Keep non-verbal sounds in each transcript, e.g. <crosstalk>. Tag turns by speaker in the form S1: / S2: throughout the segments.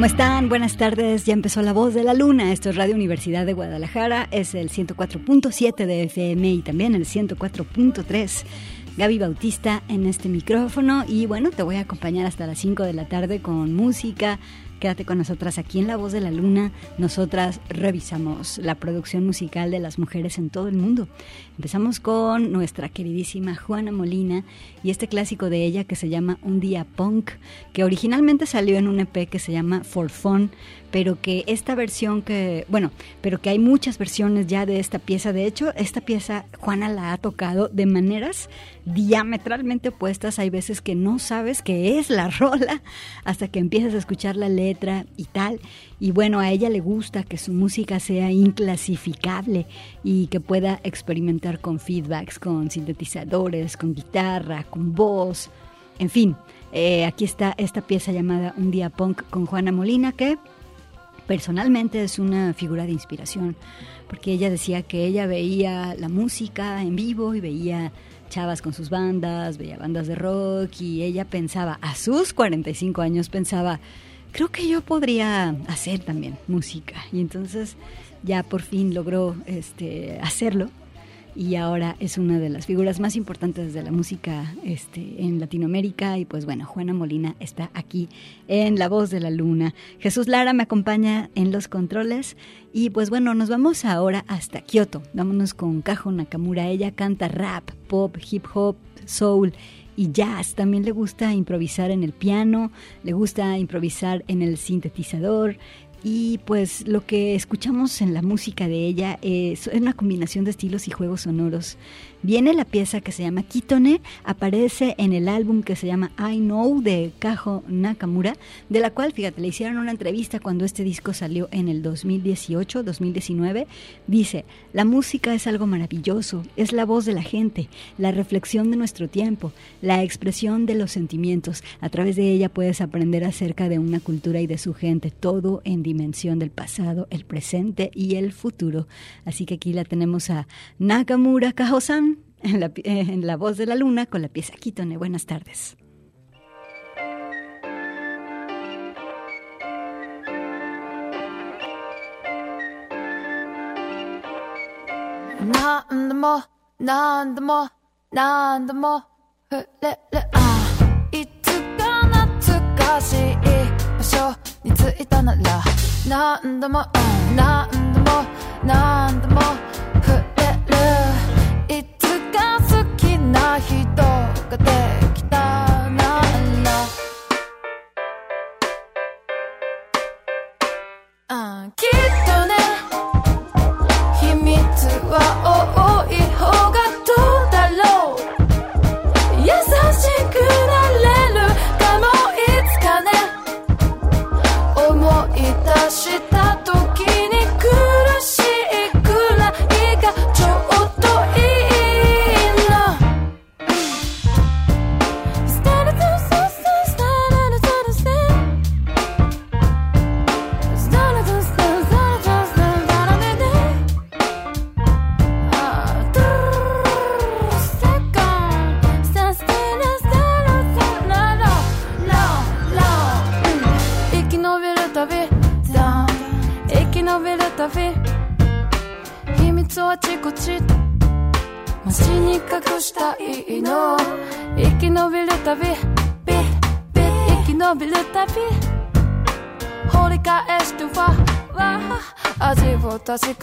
S1: ¿Cómo están? Buenas tardes. Ya empezó La Voz de la Luna. Esto es Radio Universidad de Guadalajara. Es el 104.7 de FM y también el 104.3. Gaby Bautista en este micrófono y bueno, te voy a acompañar hasta las 5 de la tarde con música,
S2: Quédate con nosotras aquí en La Voz de la Luna. Nosotras revisamos la producción musical de las mujeres en todo el mundo. Empezamos con nuestra queridísima Juana Molina y este clásico de ella que se llama Un Día Punk, que originalmente salió en un EP que se llama For Fun, pero que esta versión que, bueno, pero que hay muchas versiones ya de esta pieza. De hecho, esta pieza Juana la ha tocado de maneras diametralmente opuestas. Hay veces que no sabes qué es la <laughs> rola hasta que empiezas a escuchar la letra y tal. Y bueno, a ella le gusta que su música sea inclasificable y que pueda experimentar con feedbacks, con sintetizadores, con guitarra, con voz, en fin. Eh, aquí está esta pieza llamada Un día punk con Juana Molina que personalmente es una figura de inspiración porque ella decía que ella veía la música en vivo y veía chavas con sus bandas, veía bandas de rock y ella pensaba, a sus 45 años pensaba, creo que yo podría hacer también música. Y entonces ya por fin logró este, hacerlo y ahora es una de las figuras más importantes de la música este, en Latinoamérica y pues bueno, Juana Molina está aquí en La Voz de la Luna. Jesús Lara me acompaña en los controles y pues bueno, nos vamos ahora hasta Kioto. Vámonos con Kajo Nakamura, ella canta rap, pop, hip hop, soul y jazz. También le gusta improvisar en el piano, le gusta improvisar en el sintetizador y pues lo que escuchamos en la música de ella es una combinación de estilos y juegos sonoros Viene la pieza que se llama Kitone, aparece en el álbum que se llama I Know de Kajo Nakamura, de la cual, fíjate, le hicieron una entrevista cuando este disco salió en el 2018, 2019. Dice, la música es algo maravilloso, es la voz de la gente, la reflexión de nuestro tiempo, la expresión de los sentimientos. A través de ella puedes aprender acerca de una cultura y de su gente, todo en dimensión del pasado, el presente y el futuro. Así que aquí la tenemos a Nakamura Kajo-san en la, en la voz de la luna con la pieza Kitone. Buenas tardes.
S3: 何度も何度も何度も触れるあいつか懐かしい場所 に着いたなら何度も何度も何度も触れる。いつか好きな人ができ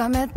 S3: 確か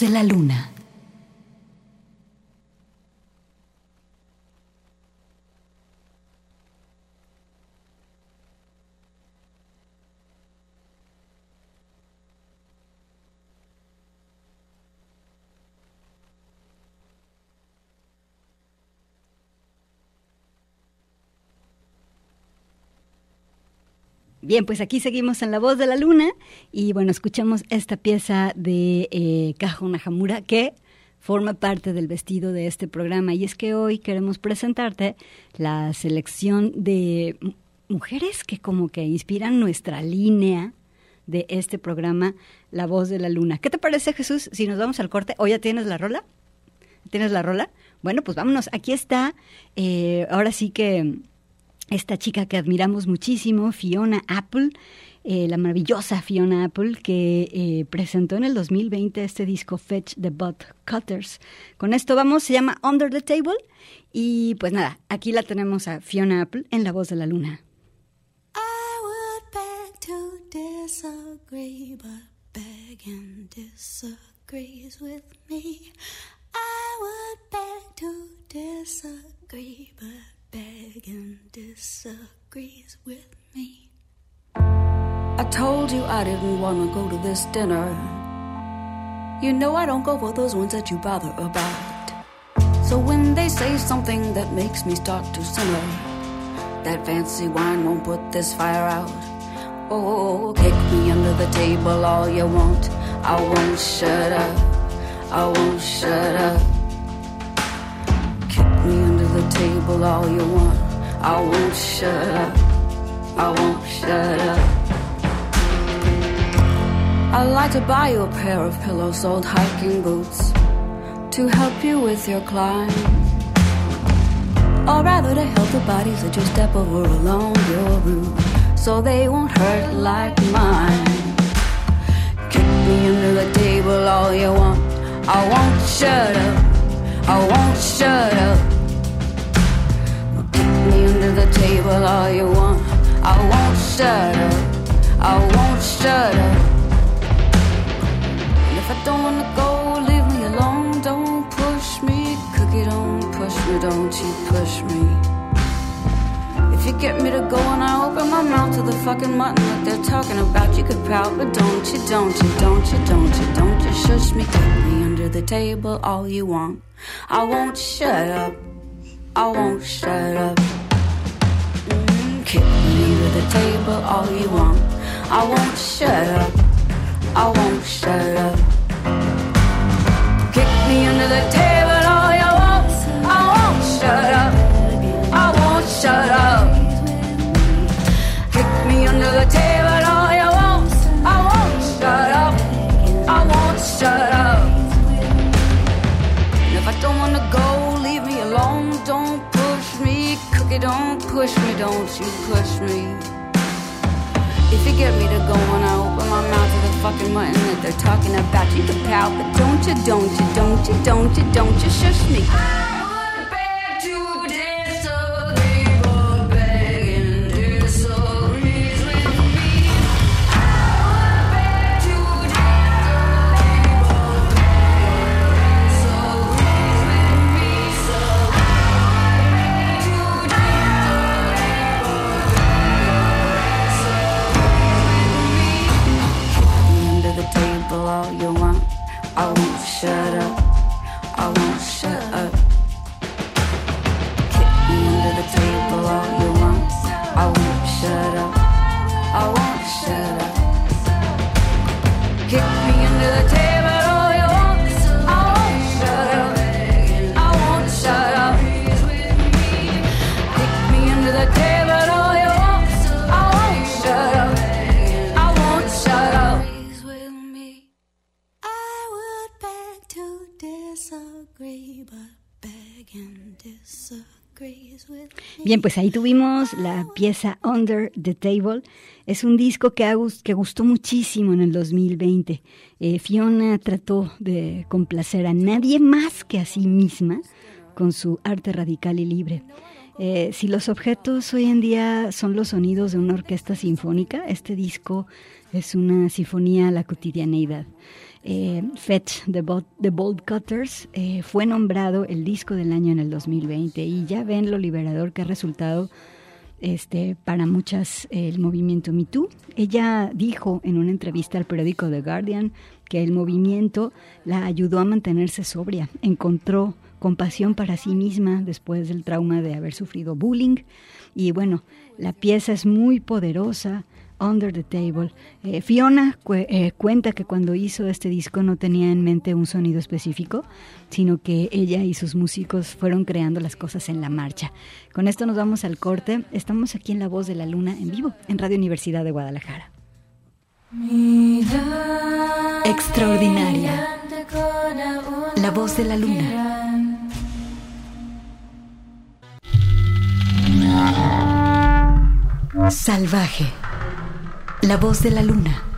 S4: de la luna.
S2: Bien, pues aquí seguimos en La Voz de la Luna y bueno, escuchamos esta pieza de eh, Kajo Nahamura que forma parte del vestido de este programa y es que hoy queremos presentarte la selección de mujeres que como que inspiran nuestra línea de este programa La Voz de la Luna. ¿Qué te parece Jesús si nos vamos al corte? ¿O ya tienes la rola? ¿Tienes la rola? Bueno, pues vámonos. Aquí está, eh, ahora sí que esta chica que admiramos muchísimo, Fiona Apple, eh, la maravillosa Fiona Apple, que eh, presentó en el 2020 este disco Fetch the Butt Cutters. Con esto vamos, se llama Under the Table. Y pues nada, aquí la tenemos a Fiona Apple en La Voz de la Luna.
S5: I would beg to disagree, but disagrees with me. I would beg to disagree, but begging disagrees with me.
S6: I told you I didn't want to go to this dinner. You know I don't go for those ones that you bother about. So when they say something that makes me start to simmer, that fancy wine won't put this fire out. Oh, kick me under the table all you want. I won't shut up. I won't shut up. Kick me table all you want. I won't shut up. I won't shut up. I'd like to buy you a pair of pillow soled hiking boots to help you with your climb. Or rather, to help the bodies that you step over along your route so they won't hurt like mine. Kick me under the table all you want. I won't shut up. I won't shut up. Under the table all you want. I won't shut up. I won't shut up. And if I don't wanna go, leave me alone. Don't push me, cookie. Don't push me. Don't you push me. If you get me to go and I open my mouth to the fucking mutton that they're talking about, you could pout, but don't you, don't you, don't you, don't you, don't you shush me, take me under the table all you want. I won't shut up. I won't shut up. Kick me under the table all you want. I won't shut up. I won't shut up. Kick me under the table all you want. I won't shut up. I won't shut up. Kick me under the table push me. Don't you push me. If you get me to go and I open my mouth to the fucking mutton that they're talking about, you can pout, but don't you, don't you, don't you, don't you, don't you shush me.
S2: Bien, pues ahí tuvimos la pieza Under the Table. Es un disco que, que gustó muchísimo en el 2020. Eh, Fiona trató de complacer a nadie más que a sí misma con su arte radical y libre. Eh, si los objetos hoy en día son los sonidos de una orquesta sinfónica, este disco es una sinfonía a la cotidianeidad. Eh, Fetch the, Bolt Cutters eh, fue nombrado el disco del año en el 2020 y ya ven lo liberador que ha resultado este, para muchas el movimiento Me Too. Ella dijo en una entrevista al periódico The Guardian que el movimiento la ayudó a mantenerse sobria, encontró compasión para sí misma después del trauma de haber sufrido bullying y bueno, la pieza es muy poderosa, Under the Table. Eh, Fiona eh, cuenta que cuando hizo este disco no tenía en mente un sonido específico, sino que ella y sus músicos fueron creando las cosas en la marcha. Con esto nos vamos al corte. Estamos aquí en La Voz de la Luna en vivo, en Radio Universidad de Guadalajara.
S4: Extraordinaria. La Voz de la Luna. Salvaje. La voz de la luna.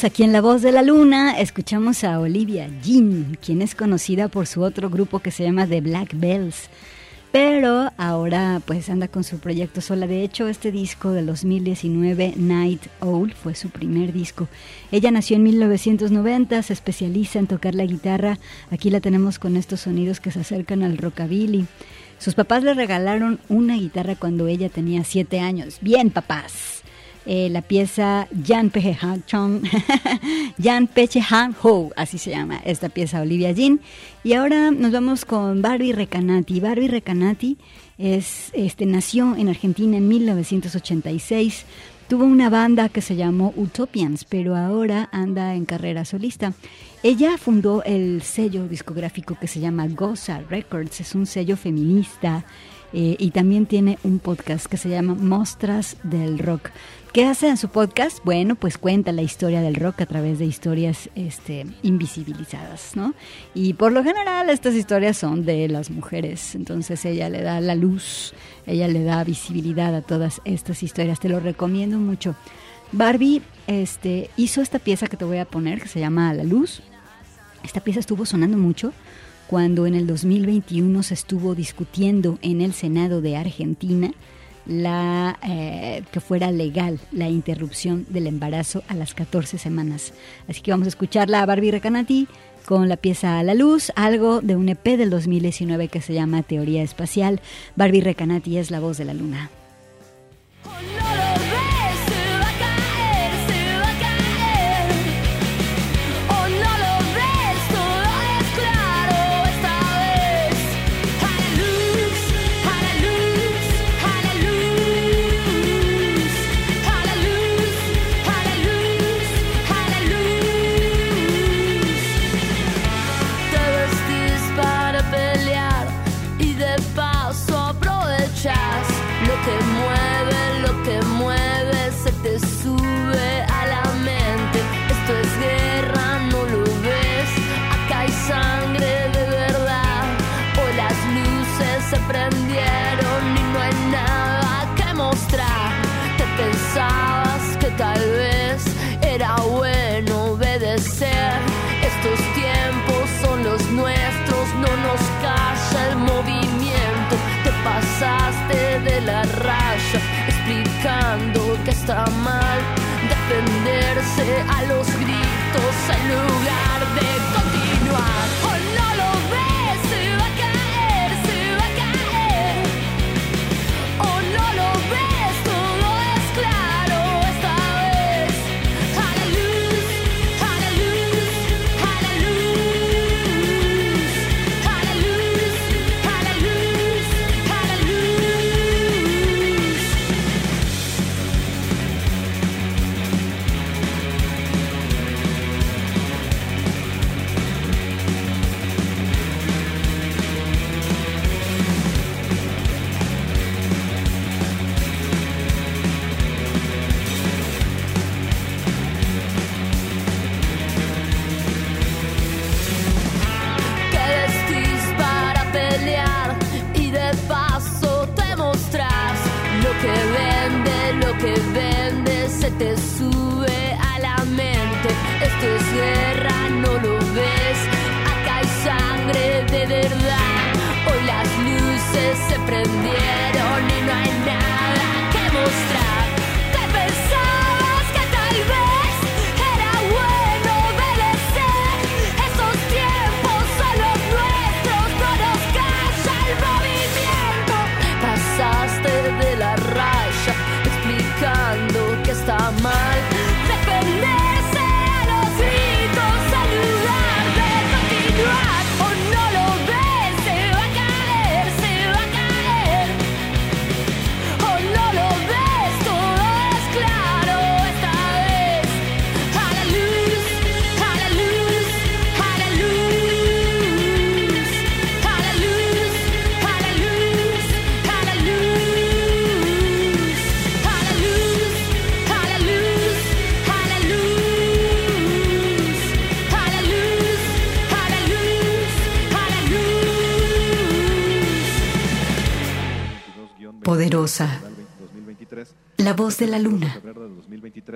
S7: Seguimos aquí en La Voz de la Luna, escuchamos a Olivia Jean, quien es conocida por su otro grupo que se llama The Black Bells, pero ahora pues anda con su proyecto sola. De hecho, este disco de 2019, Night Owl, fue su primer disco. Ella nació en 1990, se especializa en tocar la guitarra. Aquí la tenemos con estos sonidos que se acercan al rockabilly. Sus papás le regalaron una guitarra cuando ella tenía siete años. Bien, papás. Eh, la pieza Jan Peche Han Chong, <laughs> Jan Peche Han Ho, así se llama esta pieza Olivia Jean. Y ahora nos vamos con Barbie Recanati. Barbie Recanati es, este, nació en Argentina en 1986. Tuvo una banda que se llamó Utopians, pero ahora anda en carrera solista. Ella fundó el sello discográfico que se llama Goza Records, es un sello feminista eh, y también tiene un podcast que se llama Mostras del Rock. ¿Qué hace en su podcast? Bueno, pues cuenta la historia del rock a través de historias este, invisibilizadas, ¿no? Y por lo general estas historias son de las mujeres, entonces ella le da la luz, ella le da visibilidad a todas estas historias, te lo recomiendo mucho. Barbie este, hizo esta pieza que te voy a poner, que se llama La Luz. Esta pieza estuvo sonando mucho cuando en el 2021 se estuvo discutiendo en el Senado de Argentina la eh, que fuera legal la interrupción del embarazo a las 14 semanas. Así que vamos a escucharla a Barbie Recanati con la pieza A la Luz, algo de un EP del 2019 que se llama Teoría Espacial. Barbie Recanati es la voz de la luna.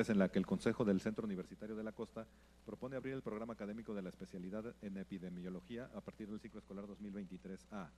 S8: En
S4: la
S9: que el Consejo del Centro Universitario de la Costa propone abrir el programa académico de la especialidad en epidemiología a partir del ciclo escolar 2023A.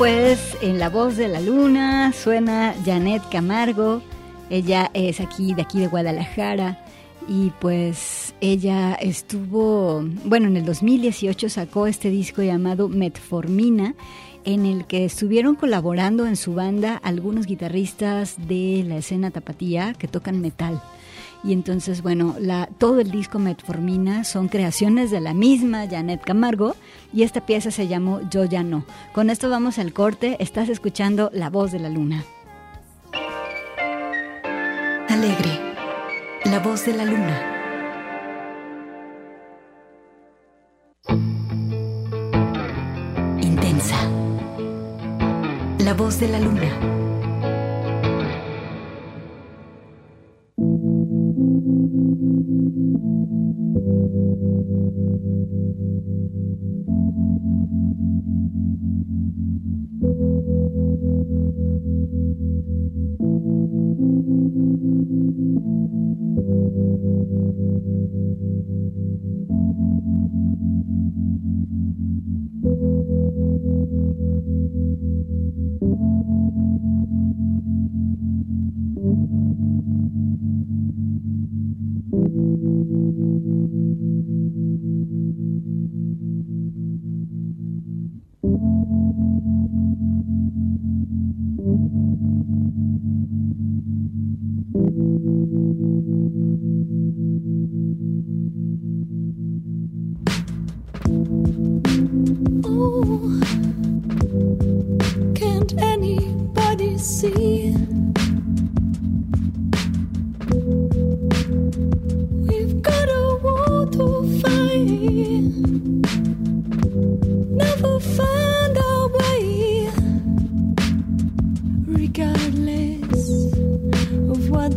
S3: pues en La
S2: Voz de la Luna suena Janet Camargo. Ella es aquí, de aquí de Guadalajara. Y pues ella estuvo, bueno, en el 2018 sacó este disco llamado Metformina, en el que estuvieron colaborando en su banda algunos guitarristas de la escena tapatía que tocan metal. Y entonces, bueno, todo el disco Metformina son creaciones de la misma Janet Camargo y esta pieza se llamó Yo ya no. Con esto vamos al corte, estás escuchando La voz de la luna.
S4: Alegre, la voz de la luna. Intensa, la voz de la luna.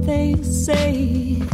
S5: They say.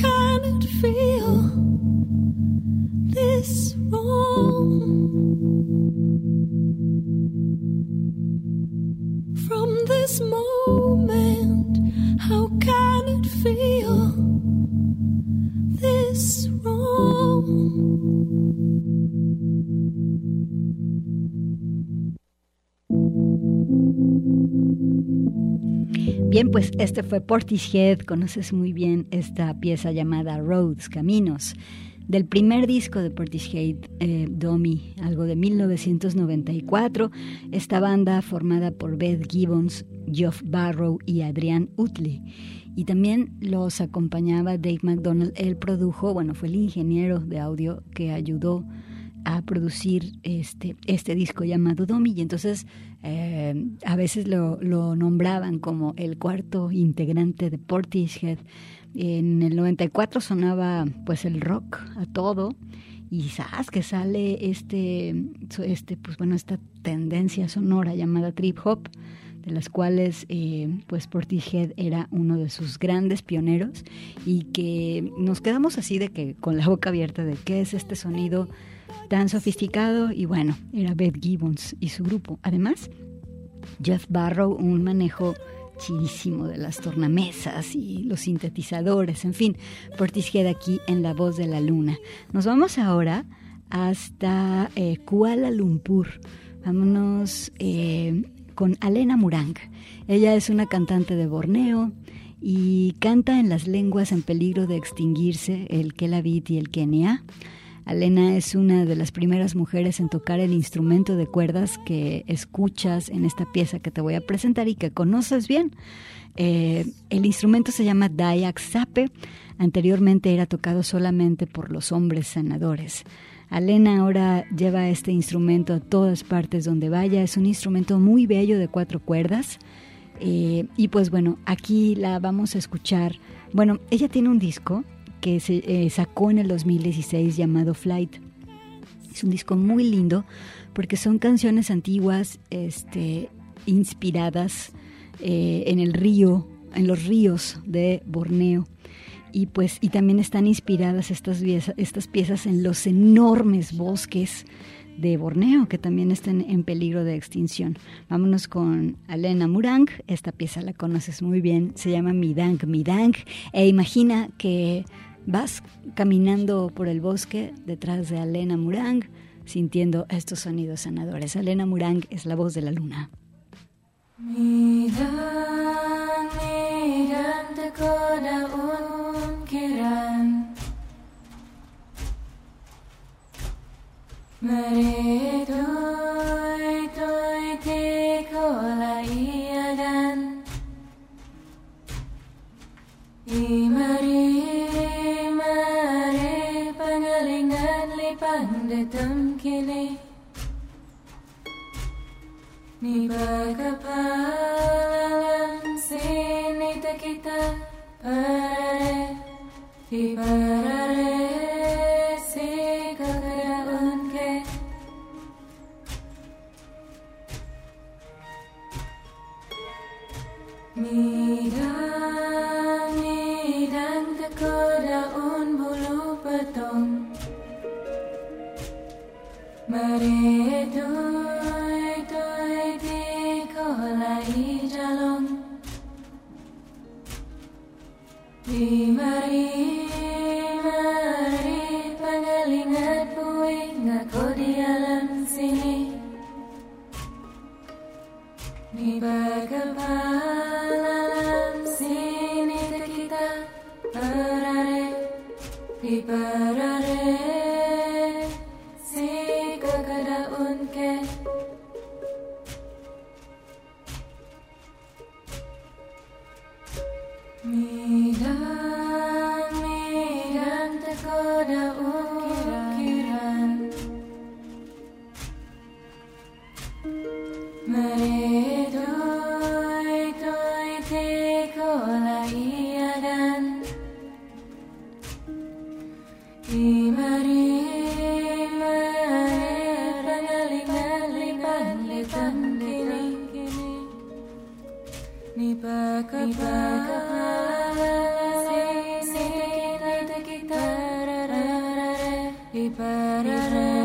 S5: Can it feel?
S2: Este fue Portishead, conoces muy bien esta pieza llamada Roads, Caminos, del primer disco de Portishead, eh, Domi, algo de 1994, esta banda formada por Beth Gibbons, Geoff Barrow y Adrian Utley. Y también los acompañaba Dave McDonald, él produjo, bueno, fue el ingeniero de audio que ayudó producir este, este disco llamado Domi. Y entonces eh, a veces lo, lo, nombraban como el cuarto integrante de Portishead. En el 94 sonaba pues el rock a todo. Y sabes que sale este, este pues bueno esta tendencia sonora llamada trip hop de las cuales eh, pues Portishead era uno de sus grandes pioneros. Y que nos quedamos así de que con la boca abierta de qué es este sonido tan sofisticado y bueno, era Beth Gibbons y su grupo. Además, Jeff Barrow, un manejo chidísimo de las tornamesas y los sintetizadores, en fin, Portishead aquí en La Voz de la Luna. Nos vamos ahora hasta eh, Kuala Lumpur. Vámonos eh, con Alena Murang. Ella es una cantante de Borneo y canta en las lenguas en peligro de extinguirse, el Kelabit y el Kenia. Alena es una de las primeras mujeres en tocar el instrumento de cuerdas que escuchas en esta pieza que te voy a presentar y que conoces bien. Eh, el instrumento se llama Dayak Sape. Anteriormente era tocado solamente por los hombres sanadores. Alena ahora lleva este instrumento a todas partes donde vaya. Es un instrumento muy bello de cuatro cuerdas. Eh, y pues bueno, aquí la vamos a escuchar. Bueno, ella tiene un disco que se eh, sacó en el 2016 llamado Flight. Es un disco muy lindo porque son canciones antiguas este, inspiradas eh, en el río, en los ríos de Borneo. Y pues y también están inspiradas estas, estas piezas en los enormes bosques de Borneo, que también están en peligro de extinción. Vámonos con Alena Murang, esta pieza la conoces muy bien, se llama Midang Midang, e imagina que Vas caminando por el bosque detrás de Alena Murang, sintiendo estos sonidos sanadores. Alena Murang es la voz de la luna.
S9: ധംകിനെ നിപകപാലം സേനിതകിത പര വിപര ni
S10: pa ka pa ni pa
S11: ka pa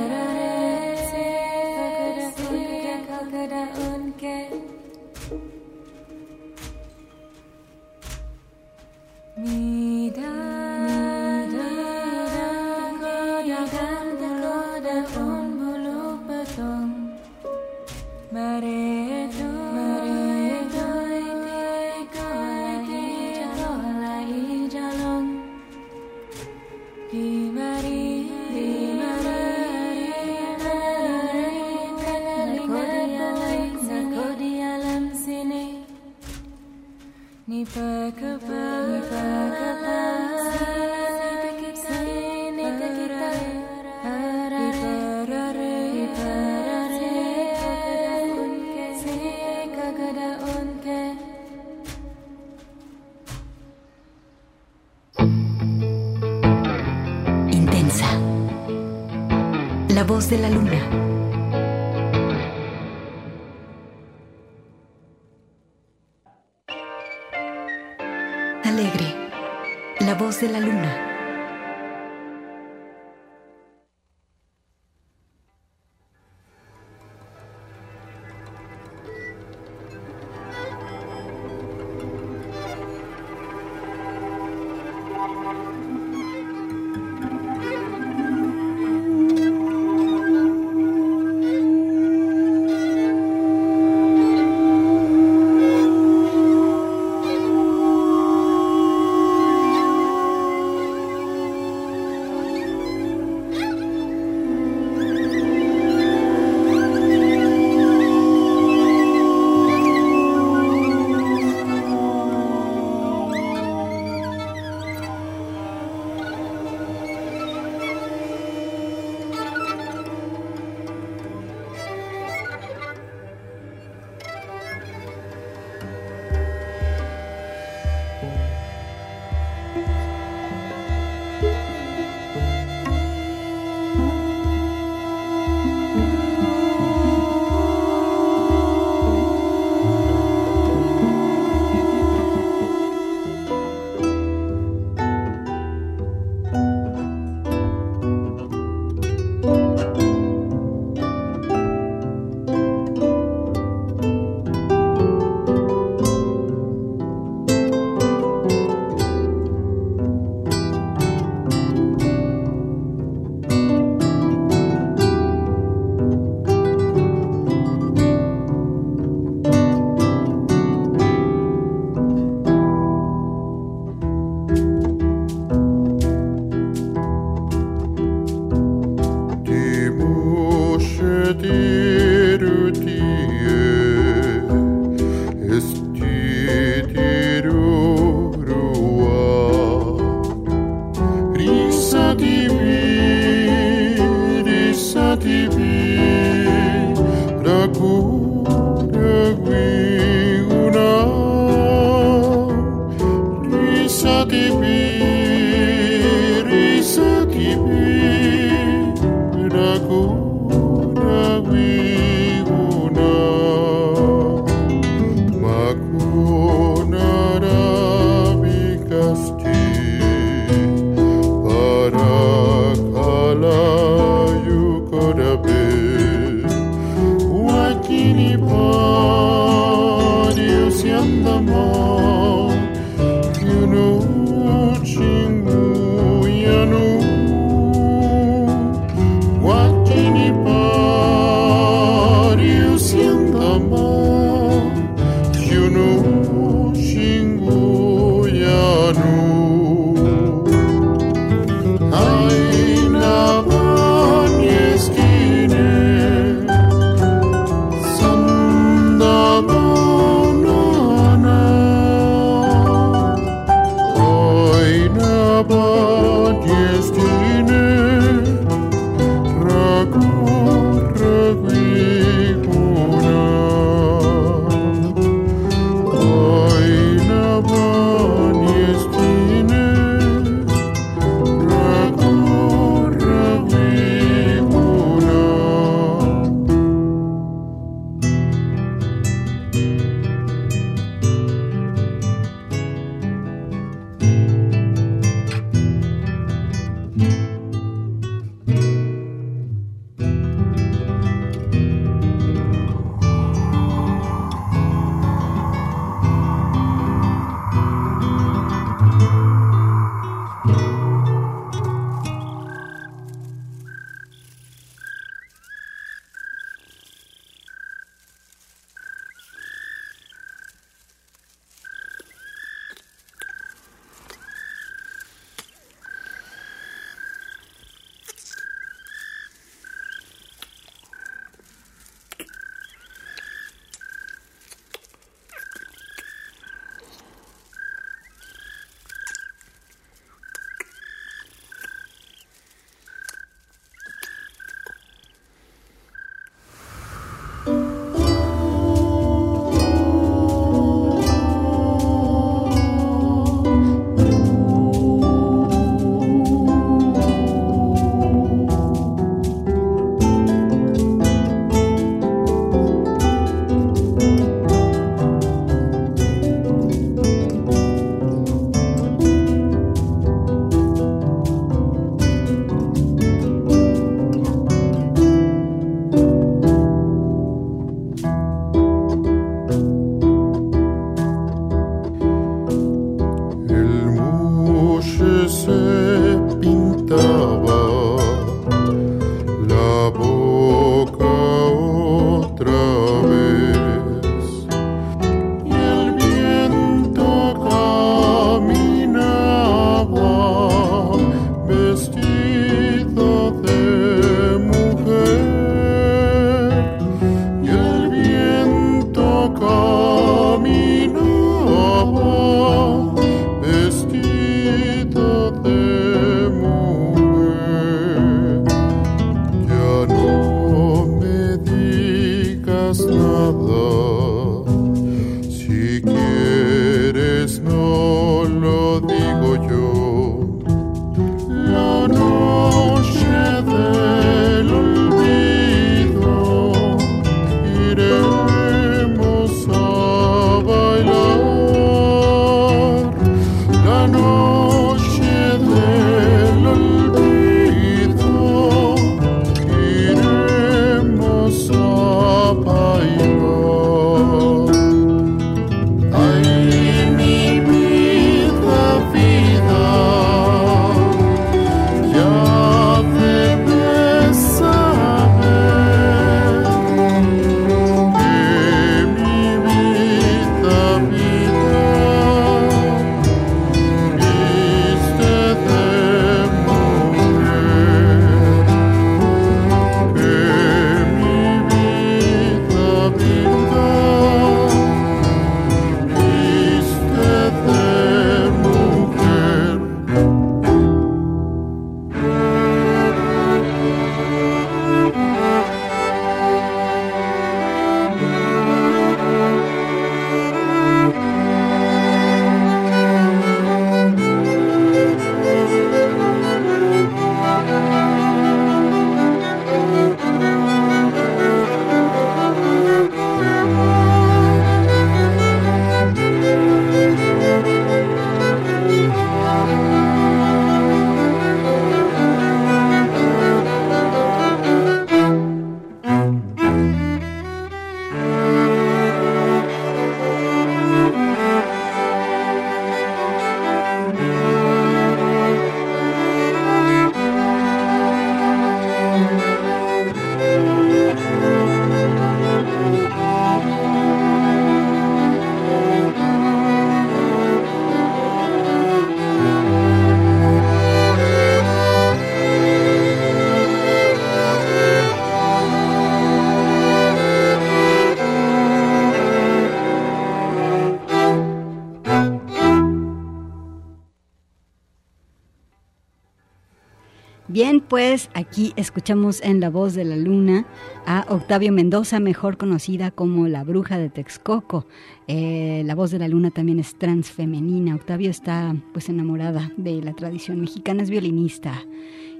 S11: aquí escuchamos en La Voz de la Luna a Octavio Mendoza, mejor conocida como la Bruja de Texcoco. Eh, la Voz de la Luna también es transfemenina. Octavio está pues enamorada de la tradición mexicana, es violinista.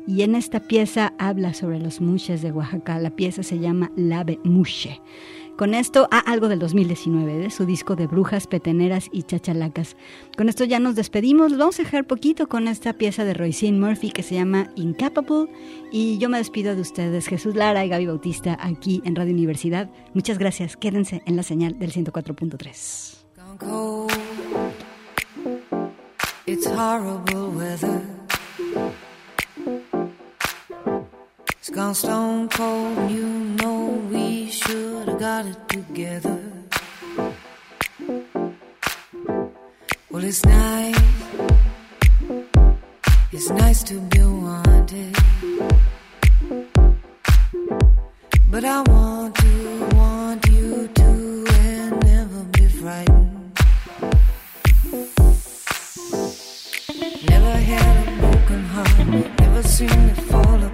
S11: Y en esta pieza habla sobre los mushes de Oaxaca. La pieza se llama Lave Mushe. Con esto, a algo del 2019, de su disco de brujas, peteneras y chachalacas. Con esto ya nos despedimos. Vamos a dejar poquito con esta pieza de Roisin Murphy que se llama Incapable. Y yo me despido de ustedes, Jesús Lara y Gaby Bautista, aquí en Radio Universidad. Muchas gracias. Quédense en la señal del 104.3.
S6: gone cold. It's horrible weather. It's gone stone cold. and You know we should have got it together. Well, it's nice. It's nice to be wanted. But I want to want you to and never be frightened. Never had a broken heart, never seen fall